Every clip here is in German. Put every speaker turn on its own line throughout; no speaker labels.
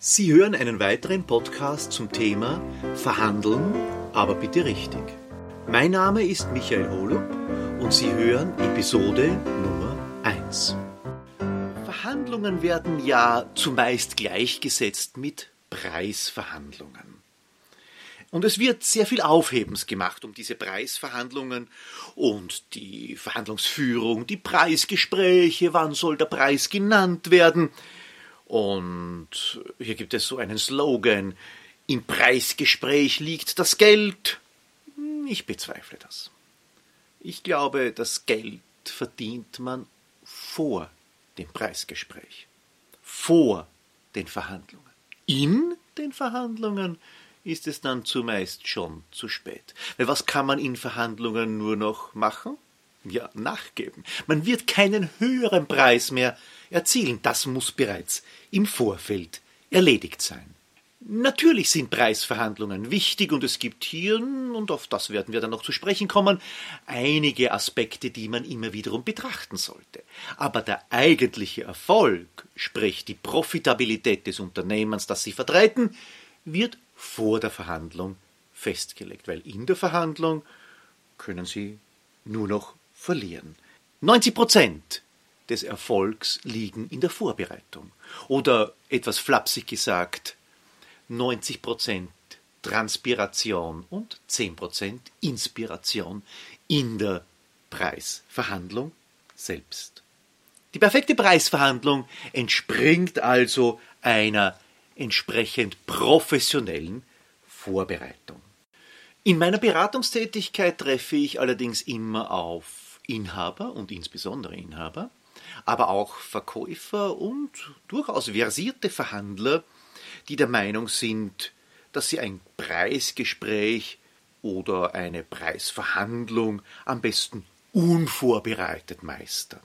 Sie hören einen weiteren Podcast zum Thema Verhandeln, aber bitte richtig. Mein Name ist Michael Holub und Sie hören Episode Nummer 1. Verhandlungen werden ja zumeist gleichgesetzt mit Preisverhandlungen. Und es wird sehr viel Aufhebens gemacht um diese Preisverhandlungen und die Verhandlungsführung, die Preisgespräche, wann soll der Preis genannt werden. Und hier gibt es so einen Slogan, im Preisgespräch liegt das Geld. Ich bezweifle das. Ich glaube, das Geld verdient man vor dem Preisgespräch, vor den Verhandlungen. In den Verhandlungen ist es dann zumeist schon zu spät. Weil was kann man in Verhandlungen nur noch machen? Ja, nachgeben. Man wird keinen höheren Preis mehr erzielen. Das muss bereits im Vorfeld erledigt sein. Natürlich sind Preisverhandlungen wichtig und es gibt hier, und auf das werden wir dann noch zu sprechen kommen, einige Aspekte, die man immer wiederum betrachten sollte. Aber der eigentliche Erfolg, sprich die Profitabilität des Unternehmens, das Sie vertreten, wird vor der Verhandlung festgelegt, weil in der Verhandlung können Sie nur noch verlieren. 90 Prozent des Erfolgs liegen in der Vorbereitung. Oder etwas flapsig gesagt, 90 Prozent Transpiration und 10 Prozent Inspiration in der Preisverhandlung selbst. Die perfekte Preisverhandlung entspringt also einer entsprechend professionellen Vorbereitung. In meiner Beratungstätigkeit treffe ich allerdings immer auf Inhaber und insbesondere Inhaber, aber auch Verkäufer und durchaus versierte Verhandler, die der Meinung sind, dass sie ein Preisgespräch oder eine Preisverhandlung am besten unvorbereitet meistern.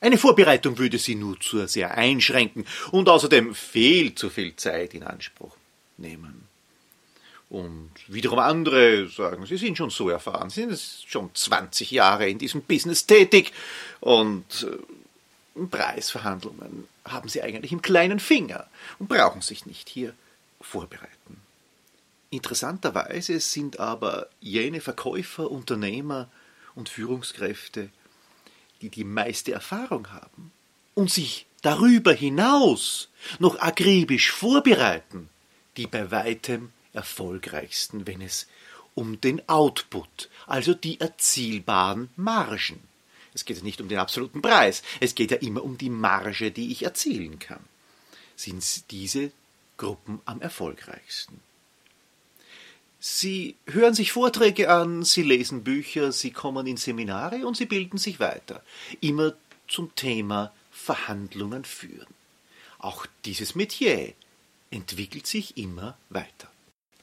Eine Vorbereitung würde sie nur zu sehr einschränken und außerdem viel zu viel Zeit in Anspruch nehmen. Und wiederum andere sagen, sie sind schon so erfahren, sie sind schon 20 Jahre in diesem Business tätig und äh, Preisverhandlungen haben sie eigentlich im kleinen Finger und brauchen sich nicht hier vorbereiten. Interessanterweise sind aber jene Verkäufer, Unternehmer und Führungskräfte, die die meiste Erfahrung haben und sich darüber hinaus noch akribisch vorbereiten, die bei weitem erfolgreichsten, wenn es um den Output, also die erzielbaren Margen. Es geht ja nicht um den absoluten Preis, es geht ja immer um die Marge, die ich erzielen kann. Sind diese Gruppen am erfolgreichsten? Sie hören sich Vorträge an, Sie lesen Bücher, Sie kommen in Seminare und Sie bilden sich weiter. Immer zum Thema Verhandlungen führen. Auch dieses Metier entwickelt sich immer weiter.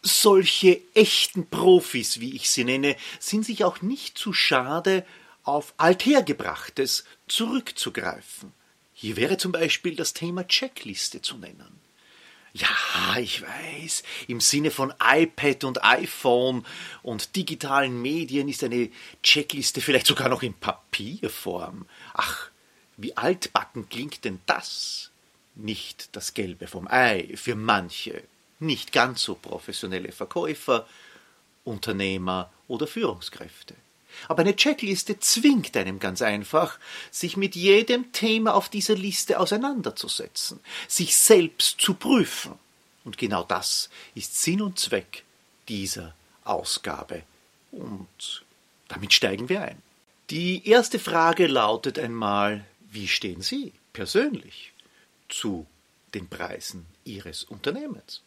Solche echten Profis, wie ich sie nenne, sind sich auch nicht zu schade, auf Althergebrachtes zurückzugreifen. Hier wäre zum Beispiel das Thema Checkliste zu nennen. Ja, ich weiß, im Sinne von iPad und iPhone und digitalen Medien ist eine Checkliste vielleicht sogar noch in Papierform. Ach, wie altbacken klingt denn das? Nicht das Gelbe vom Ei für manche, nicht ganz so professionelle Verkäufer, Unternehmer oder Führungskräfte. Aber eine Checkliste zwingt einem ganz einfach, sich mit jedem Thema auf dieser Liste auseinanderzusetzen, sich selbst zu prüfen. Und genau das ist Sinn und Zweck dieser Ausgabe. Und damit steigen wir ein. Die erste Frage lautet einmal, wie stehen Sie persönlich zu den Preisen Ihres Unternehmens?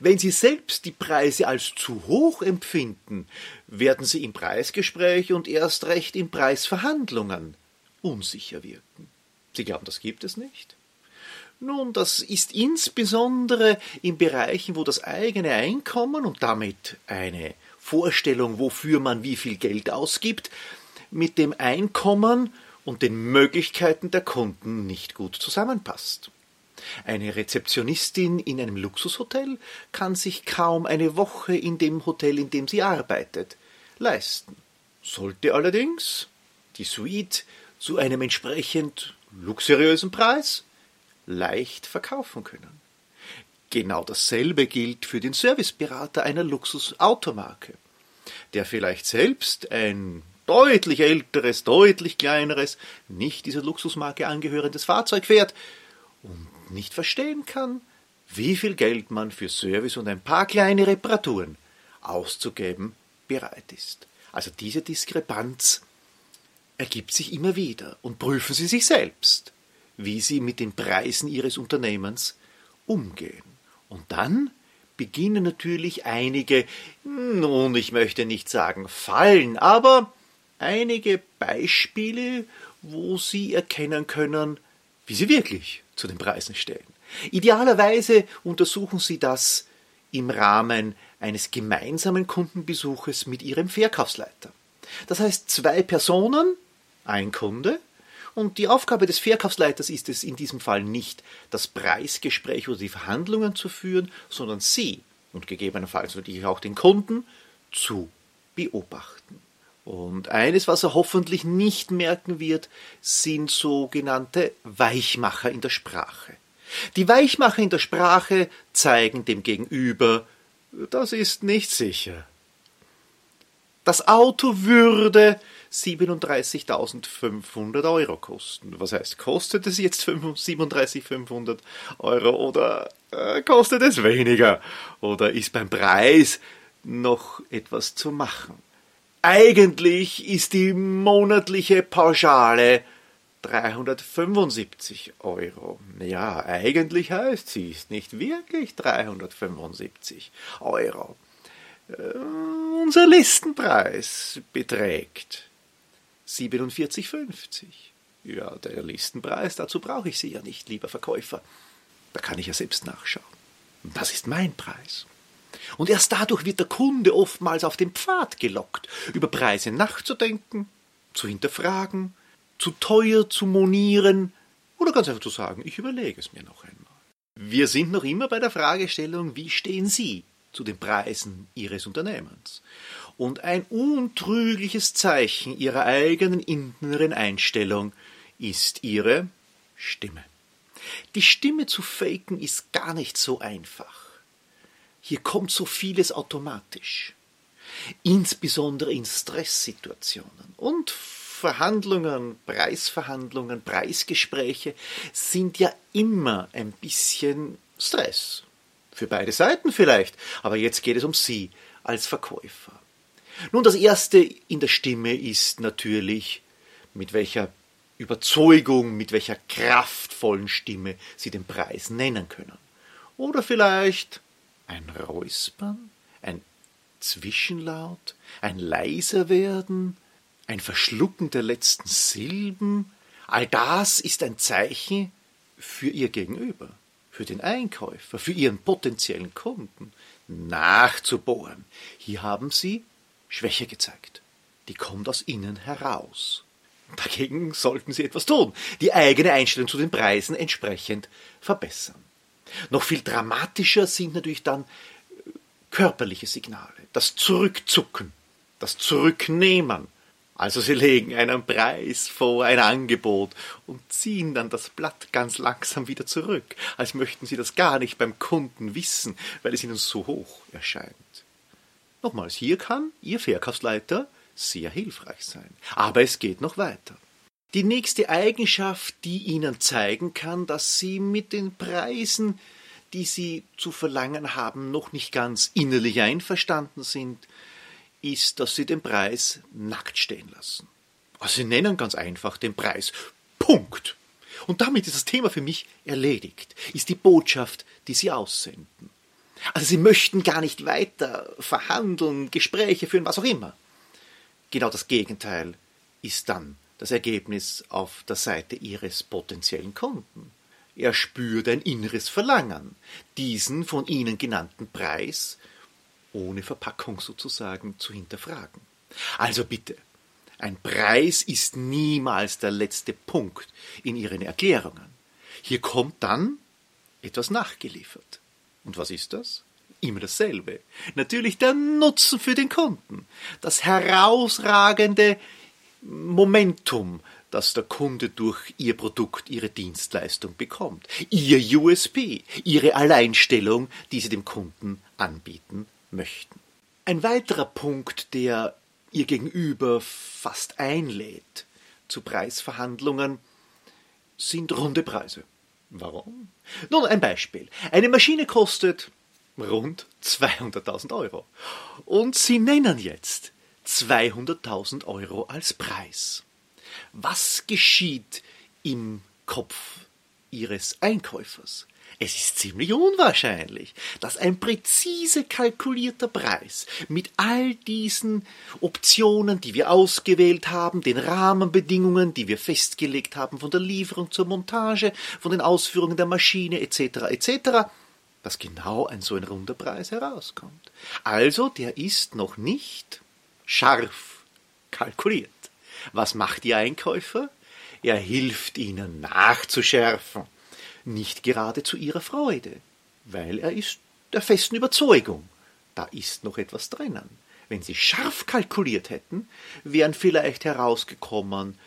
Wenn Sie selbst die Preise als zu hoch empfinden, werden Sie im Preisgespräch und erst recht in Preisverhandlungen unsicher wirken. Sie glauben, das gibt es nicht? Nun, das ist insbesondere in Bereichen, wo das eigene Einkommen und damit eine Vorstellung, wofür man wie viel Geld ausgibt, mit dem Einkommen und den Möglichkeiten der Kunden nicht gut zusammenpasst. Eine Rezeptionistin in einem Luxushotel kann sich kaum eine Woche in dem Hotel, in dem sie arbeitet, leisten. Sollte allerdings die Suite zu einem entsprechend luxuriösen Preis leicht verkaufen können. Genau dasselbe gilt für den Serviceberater einer Luxusautomarke, der vielleicht selbst ein deutlich älteres, deutlich kleineres, nicht dieser Luxusmarke angehörendes Fahrzeug fährt und nicht verstehen kann, wie viel Geld man für Service und ein paar kleine Reparaturen auszugeben bereit ist. Also diese Diskrepanz ergibt sich immer wieder und prüfen Sie sich selbst, wie Sie mit den Preisen Ihres Unternehmens umgehen. Und dann beginnen natürlich einige, nun, ich möchte nicht sagen Fallen, aber einige Beispiele, wo Sie erkennen können, wie Sie wirklich zu den Preisen stehen. Idealerweise untersuchen Sie das im Rahmen eines gemeinsamen Kundenbesuches mit Ihrem Verkaufsleiter. Das heißt, zwei Personen, ein Kunde, und die Aufgabe des Verkaufsleiters ist es in diesem Fall nicht, das Preisgespräch oder die Verhandlungen zu führen, sondern Sie und gegebenenfalls natürlich auch den Kunden zu beobachten. Und eines, was er hoffentlich nicht merken wird, sind sogenannte Weichmacher in der Sprache. Die Weichmacher in der Sprache zeigen dem Gegenüber, das ist nicht sicher. Das Auto würde 37.500 Euro kosten. Was heißt, kostet es jetzt 37.500 Euro oder äh, kostet es weniger? Oder ist beim Preis noch etwas zu machen? Eigentlich ist die monatliche Pauschale 375 Euro. Ja, eigentlich heißt sie ist nicht wirklich 375 Euro. Äh, unser Listenpreis beträgt 47,50. Ja, der Listenpreis, dazu brauche ich Sie ja nicht, lieber Verkäufer. Da kann ich ja selbst nachschauen. Das ist mein Preis. Und erst dadurch wird der Kunde oftmals auf den Pfad gelockt, über Preise nachzudenken, zu hinterfragen, zu teuer zu monieren oder ganz einfach zu sagen, ich überlege es mir noch einmal. Wir sind noch immer bei der Fragestellung, wie stehen Sie zu den Preisen Ihres Unternehmens? Und ein untrügliches Zeichen Ihrer eigenen inneren Einstellung ist Ihre Stimme. Die Stimme zu faken ist gar nicht so einfach. Hier kommt so vieles automatisch. Insbesondere in Stresssituationen. Und Verhandlungen, Preisverhandlungen, Preisgespräche sind ja immer ein bisschen Stress. Für beide Seiten vielleicht. Aber jetzt geht es um Sie als Verkäufer. Nun, das Erste in der Stimme ist natürlich, mit welcher Überzeugung, mit welcher kraftvollen Stimme Sie den Preis nennen können. Oder vielleicht ein Räuspern, ein Zwischenlaut, ein leiser werden, ein Verschlucken der letzten Silben, all das ist ein Zeichen für ihr Gegenüber, für den Einkäufer, für ihren potenziellen Kunden, nachzubohren. Hier haben sie Schwäche gezeigt. Die kommt aus innen heraus. Dagegen sollten sie etwas tun, die eigene Einstellung zu den Preisen entsprechend verbessern. Noch viel dramatischer sind natürlich dann äh, körperliche Signale, das Zurückzucken, das Zurücknehmen. Also sie legen einen Preis vor, ein Angebot und ziehen dann das Blatt ganz langsam wieder zurück, als möchten sie das gar nicht beim Kunden wissen, weil es ihnen so hoch erscheint. Nochmals, hier kann Ihr Verkaufsleiter sehr hilfreich sein. Aber es geht noch weiter. Die nächste Eigenschaft, die Ihnen zeigen kann, dass Sie mit den Preisen, die Sie zu verlangen haben, noch nicht ganz innerlich einverstanden sind, ist, dass Sie den Preis nackt stehen lassen. Also Sie nennen ganz einfach den Preis. Punkt. Und damit ist das Thema für mich erledigt, ist die Botschaft, die Sie aussenden. Also Sie möchten gar nicht weiter verhandeln, Gespräche führen, was auch immer. Genau das Gegenteil ist dann das Ergebnis auf der Seite Ihres potenziellen Kunden. Er spürt ein inneres Verlangen, diesen von Ihnen genannten Preis ohne Verpackung sozusagen zu hinterfragen. Also bitte, ein Preis ist niemals der letzte Punkt in Ihren Erklärungen. Hier kommt dann etwas nachgeliefert. Und was ist das? Immer dasselbe. Natürlich der Nutzen für den Kunden. Das herausragende Momentum, das der Kunde durch Ihr Produkt, Ihre Dienstleistung bekommt. Ihr USB, Ihre Alleinstellung, die Sie dem Kunden anbieten möchten. Ein weiterer Punkt, der Ihr Gegenüber fast einlädt zu Preisverhandlungen, sind runde Preise. Warum? Nun, ein Beispiel. Eine Maschine kostet rund 200.000 Euro. Und Sie nennen jetzt 200.000 Euro als Preis. Was geschieht im Kopf Ihres Einkäufers? Es ist ziemlich unwahrscheinlich, dass ein präzise kalkulierter Preis mit all diesen Optionen, die wir ausgewählt haben, den Rahmenbedingungen, die wir festgelegt haben, von der Lieferung zur Montage, von den Ausführungen der Maschine etc. etc., dass genau ein so ein runder Preis herauskommt. Also der ist noch nicht scharf kalkuliert. Was macht Ihr Einkäufer? Er hilft Ihnen nachzuschärfen, nicht gerade zu Ihrer Freude, weil er ist der festen Überzeugung, da ist noch etwas drinnen. Wenn Sie scharf kalkuliert hätten, wären vielleicht herausgekommen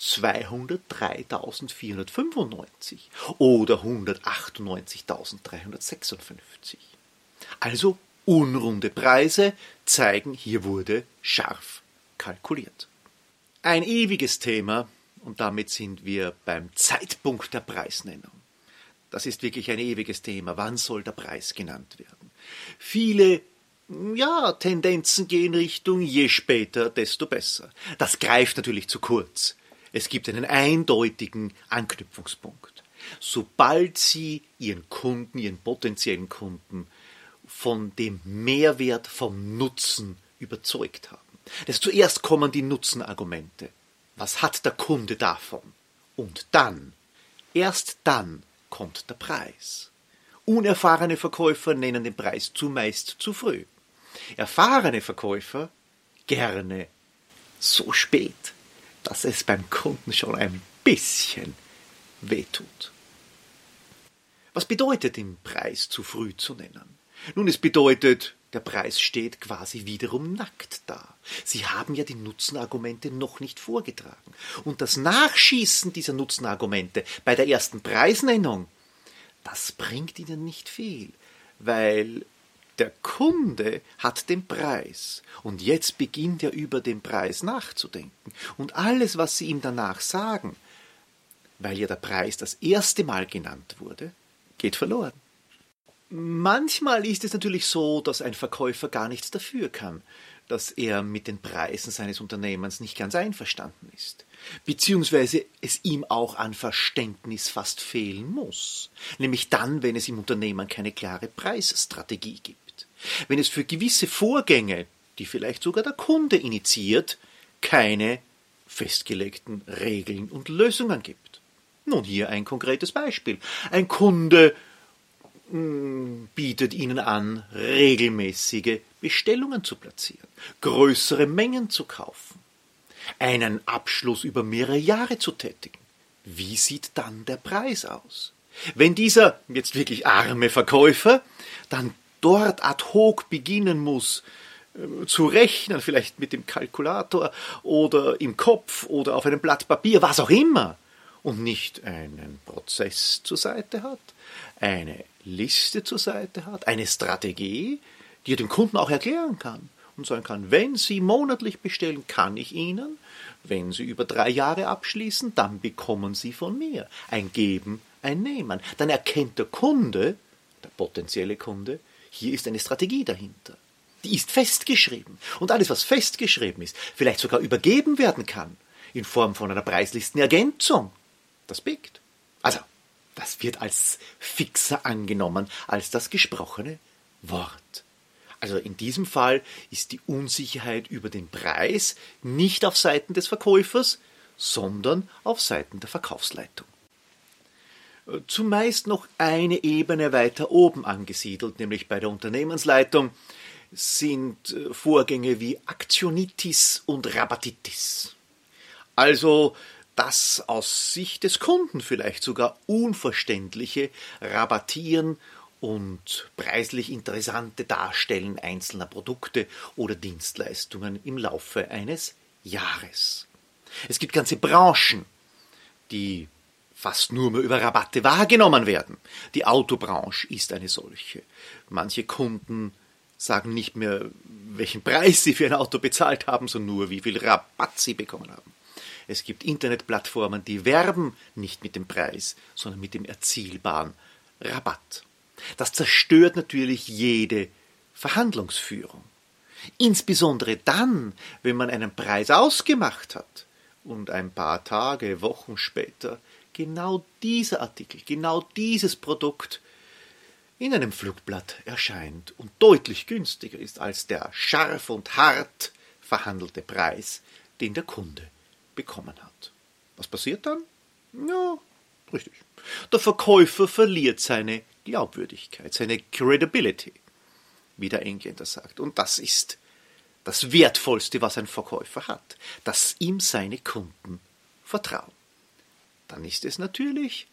203.495 oder 198.356. Also unrunde Preise zeigen, hier wurde scharf kalkuliert. Ein ewiges Thema, und damit sind wir beim Zeitpunkt der Preisnennung. Das ist wirklich ein ewiges Thema. Wann soll der Preis genannt werden? Viele ja, Tendenzen gehen Richtung je später, desto besser. Das greift natürlich zu kurz. Es gibt einen eindeutigen Anknüpfungspunkt. Sobald Sie Ihren Kunden, Ihren potenziellen Kunden von dem Mehrwert vom Nutzen überzeugt haben. Das zuerst kommen die Nutzenargumente. Was hat der Kunde davon? Und dann, erst dann kommt der Preis. Unerfahrene Verkäufer nennen den Preis zumeist zu früh. Erfahrene Verkäufer gerne so spät dass es beim Kunden schon ein bisschen wehtut. Was bedeutet den Preis zu früh zu nennen? Nun, es bedeutet, der Preis steht quasi wiederum nackt da. Sie haben ja die Nutzenargumente noch nicht vorgetragen. Und das Nachschießen dieser Nutzenargumente bei der ersten Preisnennung, das bringt Ihnen nicht viel, weil der Kunde hat den Preis und jetzt beginnt er über den Preis nachzudenken. Und alles, was Sie ihm danach sagen, weil ja der Preis das erste Mal genannt wurde, geht verloren. Manchmal ist es natürlich so, dass ein Verkäufer gar nichts dafür kann, dass er mit den Preisen seines Unternehmens nicht ganz einverstanden ist, beziehungsweise es ihm auch an Verständnis fast fehlen muss, nämlich dann, wenn es im Unternehmen keine klare Preisstrategie gibt wenn es für gewisse Vorgänge, die vielleicht sogar der Kunde initiiert, keine festgelegten Regeln und Lösungen gibt. Nun hier ein konkretes Beispiel. Ein Kunde bietet Ihnen an, regelmäßige Bestellungen zu platzieren, größere Mengen zu kaufen, einen Abschluss über mehrere Jahre zu tätigen. Wie sieht dann der Preis aus? Wenn dieser jetzt wirklich arme Verkäufer dann dort ad hoc beginnen muss, äh, zu rechnen, vielleicht mit dem Kalkulator oder im Kopf oder auf einem Blatt Papier, was auch immer, und nicht einen Prozess zur Seite hat, eine Liste zur Seite hat, eine Strategie, die er dem Kunden auch erklären kann und sagen kann, wenn Sie monatlich bestellen, kann ich Ihnen, wenn Sie über drei Jahre abschließen, dann bekommen Sie von mir ein Geben, ein Nehmen. Dann erkennt der Kunde, der potenzielle Kunde, hier ist eine Strategie dahinter. Die ist festgeschrieben. Und alles, was festgeschrieben ist, vielleicht sogar übergeben werden kann, in Form von einer Preislistenergänzung, das biegt. Also, das wird als fixer angenommen als das gesprochene Wort. Also in diesem Fall ist die Unsicherheit über den Preis nicht auf Seiten des Verkäufers, sondern auf Seiten der Verkaufsleitung zumeist noch eine Ebene weiter oben angesiedelt, nämlich bei der Unternehmensleitung, sind äh, Vorgänge wie Aktionitis und Rabatitis. Also das aus Sicht des Kunden vielleicht sogar unverständliche Rabattieren und preislich interessante Darstellen einzelner Produkte oder Dienstleistungen im Laufe eines Jahres. Es gibt ganze Branchen, die fast nur mehr über Rabatte wahrgenommen werden. Die Autobranche ist eine solche. Manche Kunden sagen nicht mehr, welchen Preis sie für ein Auto bezahlt haben, sondern nur, wie viel Rabatt sie bekommen haben. Es gibt Internetplattformen, die werben nicht mit dem Preis, sondern mit dem erzielbaren Rabatt. Das zerstört natürlich jede Verhandlungsführung. Insbesondere dann, wenn man einen Preis ausgemacht hat und ein paar Tage, Wochen später genau dieser Artikel, genau dieses Produkt in einem Flugblatt erscheint und deutlich günstiger ist als der scharf und hart verhandelte Preis, den der Kunde bekommen hat. Was passiert dann? Ja, richtig. Der Verkäufer verliert seine Glaubwürdigkeit, seine Credibility, wie der Engländer sagt. Und das ist das Wertvollste, was ein Verkäufer hat, dass ihm seine Kunden vertrauen. Dann ist es natürlich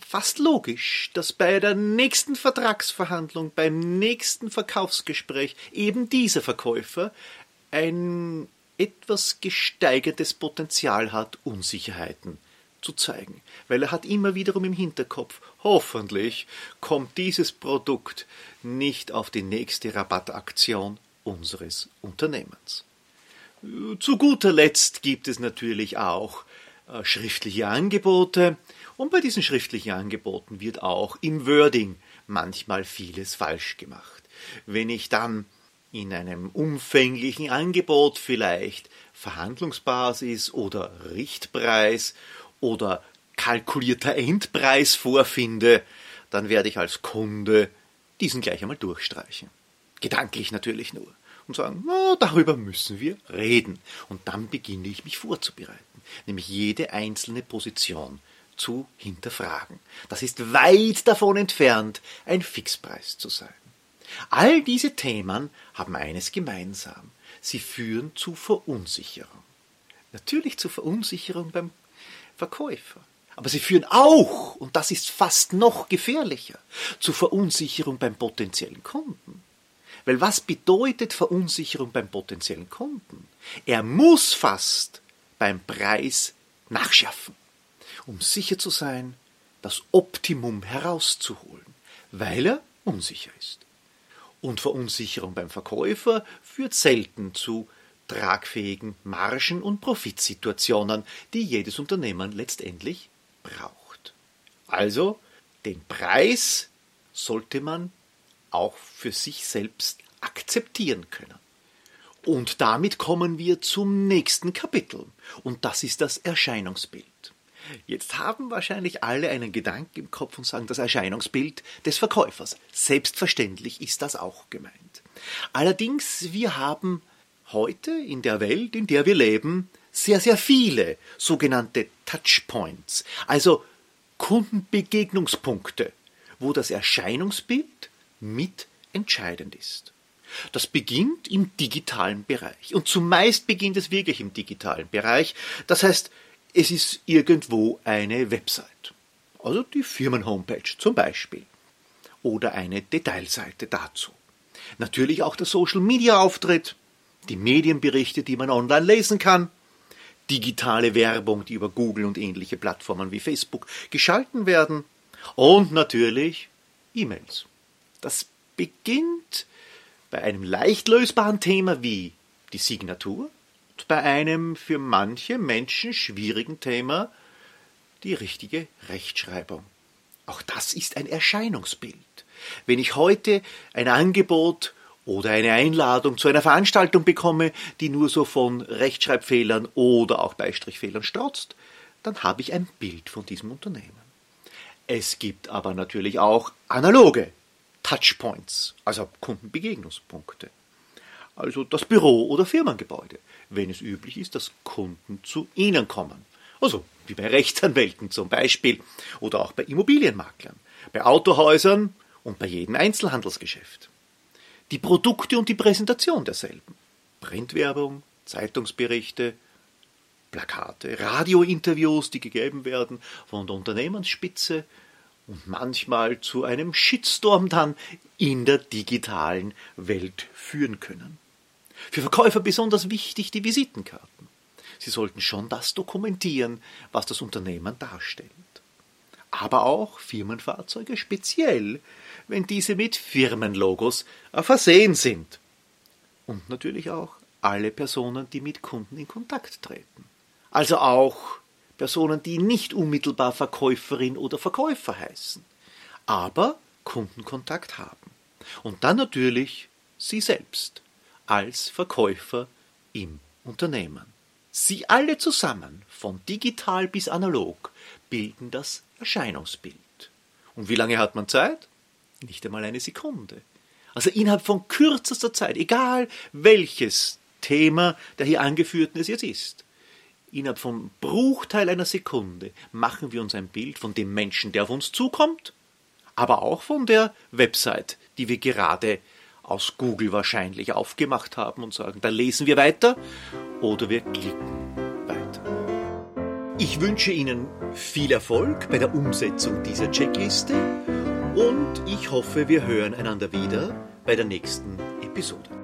fast logisch, dass bei der nächsten Vertragsverhandlung, beim nächsten Verkaufsgespräch eben dieser Verkäufer ein etwas gesteigertes Potenzial hat, Unsicherheiten zu zeigen, weil er hat immer wiederum im Hinterkopf, hoffentlich kommt dieses Produkt nicht auf die nächste Rabattaktion unseres Unternehmens. Zu guter Letzt gibt es natürlich auch äh, schriftliche Angebote, und bei diesen schriftlichen Angeboten wird auch im Wording manchmal vieles falsch gemacht. Wenn ich dann in einem umfänglichen Angebot vielleicht Verhandlungsbasis oder Richtpreis oder kalkulierter Endpreis vorfinde, dann werde ich als Kunde diesen gleich einmal durchstreichen. Gedanklich natürlich nur. Und sagen, oh, darüber müssen wir reden. Und dann beginne ich mich vorzubereiten, nämlich jede einzelne Position zu hinterfragen. Das ist weit davon entfernt, ein Fixpreis zu sein. All diese Themen haben eines gemeinsam. Sie führen zu Verunsicherung. Natürlich zu Verunsicherung beim Verkäufer. Aber sie führen auch, und das ist fast noch gefährlicher, zu Verunsicherung beim potenziellen Kunden. Weil was bedeutet Verunsicherung beim potenziellen Kunden? Er muss fast beim Preis nachschärfen, um sicher zu sein, das Optimum herauszuholen, weil er unsicher ist. Und Verunsicherung beim Verkäufer führt selten zu tragfähigen Margen und Profitsituationen, die jedes Unternehmen letztendlich braucht. Also den Preis sollte man auch für sich selbst akzeptieren können. Und damit kommen wir zum nächsten Kapitel, und das ist das Erscheinungsbild. Jetzt haben wahrscheinlich alle einen Gedanken im Kopf und sagen das Erscheinungsbild des Verkäufers. Selbstverständlich ist das auch gemeint. Allerdings, wir haben heute in der Welt, in der wir leben, sehr, sehr viele sogenannte Touchpoints, also Kundenbegegnungspunkte, wo das Erscheinungsbild mit entscheidend ist. Das beginnt im digitalen Bereich. Und zumeist beginnt es wirklich im digitalen Bereich. Das heißt, es ist irgendwo eine Website. Also die Firmenhomepage zum Beispiel. Oder eine Detailseite dazu. Natürlich auch der Social-Media-Auftritt, die Medienberichte, die man online lesen kann, digitale Werbung, die über Google und ähnliche Plattformen wie Facebook geschalten werden und natürlich E-Mails. Das beginnt bei einem leicht lösbaren Thema wie die Signatur bei einem für manche Menschen schwierigen Thema die richtige Rechtschreibung. Auch das ist ein Erscheinungsbild. Wenn ich heute ein Angebot oder eine Einladung zu einer Veranstaltung bekomme, die nur so von Rechtschreibfehlern oder auch Beistrichfehlern strotzt, dann habe ich ein Bild von diesem Unternehmen. Es gibt aber natürlich auch analoge Touchpoints, also Kundenbegegnungspunkte. Also das Büro oder Firmengebäude, wenn es üblich ist, dass Kunden zu Ihnen kommen. Also wie bei Rechtsanwälten zum Beispiel oder auch bei Immobilienmaklern, bei Autohäusern und bei jedem Einzelhandelsgeschäft. Die Produkte und die Präsentation derselben. Printwerbung, Zeitungsberichte, Plakate, Radiointerviews, die gegeben werden von der Unternehmensspitze und manchmal zu einem Shitstorm dann in der digitalen Welt führen können. Für Verkäufer besonders wichtig die Visitenkarten. Sie sollten schon das dokumentieren, was das Unternehmen darstellt. Aber auch Firmenfahrzeuge speziell, wenn diese mit Firmenlogos versehen sind. Und natürlich auch alle Personen, die mit Kunden in Kontakt treten. Also auch Personen, die nicht unmittelbar Verkäuferin oder Verkäufer heißen, aber Kundenkontakt haben. Und dann natürlich Sie selbst als Verkäufer im Unternehmen. Sie alle zusammen, von digital bis analog, bilden das Erscheinungsbild. Und wie lange hat man Zeit? Nicht einmal eine Sekunde. Also innerhalb von kürzester Zeit, egal welches Thema der hier angeführten es jetzt ist, innerhalb von Bruchteil einer Sekunde machen wir uns ein Bild von dem Menschen, der auf uns zukommt, aber auch von der Website, die wir gerade aus Google wahrscheinlich aufgemacht haben und sagen, da lesen wir weiter oder wir klicken weiter. Ich wünsche Ihnen viel Erfolg bei der Umsetzung dieser Checkliste und ich hoffe, wir hören einander wieder bei der nächsten Episode.